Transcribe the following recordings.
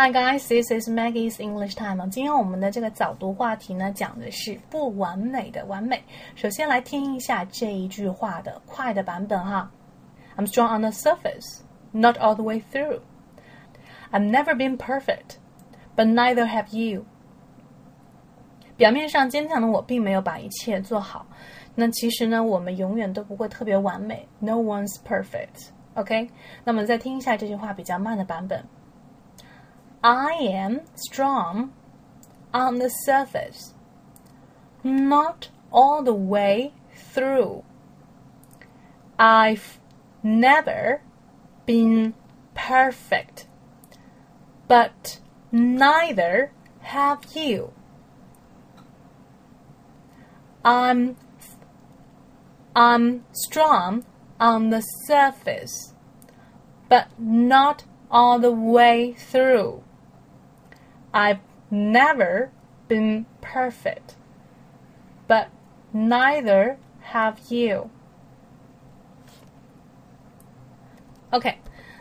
Hi guys, this is Maggie's English Time。今天我们的这个早读话题呢，讲的是不完美的完美。首先来听一下这一句话的快的版本哈。I'm strong on the surface, not all the way through. I've never been perfect, but neither have you. 表面上坚强的我，并没有把一切做好。那其实呢，我们永远都不会特别完美。No one's perfect. OK，那么再听一下这句话比较慢的版本。I am strong on the surface, not all the way through. I've never been perfect, but neither have you. I'm I'm strong on the surface, but not all the way through. I've never been perfect, but neither have you. OK，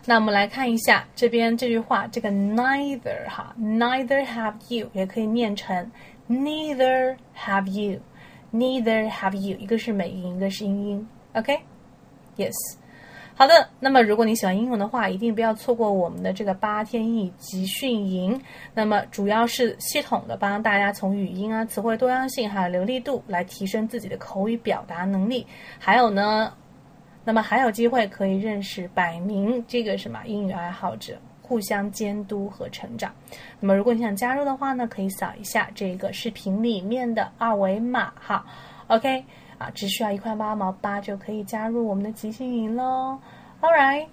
那我们来看一下这边这句话，这个 neither 哈，neither have you 也可以念成 neither have you，neither have you，一个是美音，一个是英音。OK，yes。 好的，那么如果你喜欢英文的话，一定不要错过我们的这个八天英语集训营。那么主要是系统的帮大家从语音啊、词汇多样性还有流利度来提升自己的口语表达能力。还有呢，那么还有机会可以认识百名这个什么英语爱好者，互相监督和成长。那么如果你想加入的话呢，可以扫一下这个视频里面的二维码哈。OK。啊，只需要一块八毛八就可以加入我们的集训营喽。All right，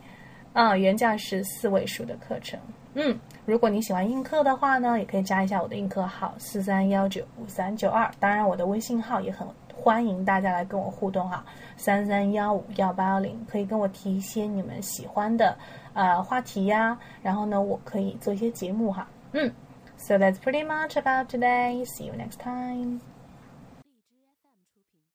啊，原价是四位数的课程。嗯，如果你喜欢映客的话呢，也可以加一下我的映客号四三幺九五三九二。当然，我的微信号也很欢迎大家来跟我互动哈，三三幺五幺八幺零，可以跟我提一些你们喜欢的呃话题呀。然后呢，我可以做一些节目哈。嗯，So that's pretty much about today. See you next time.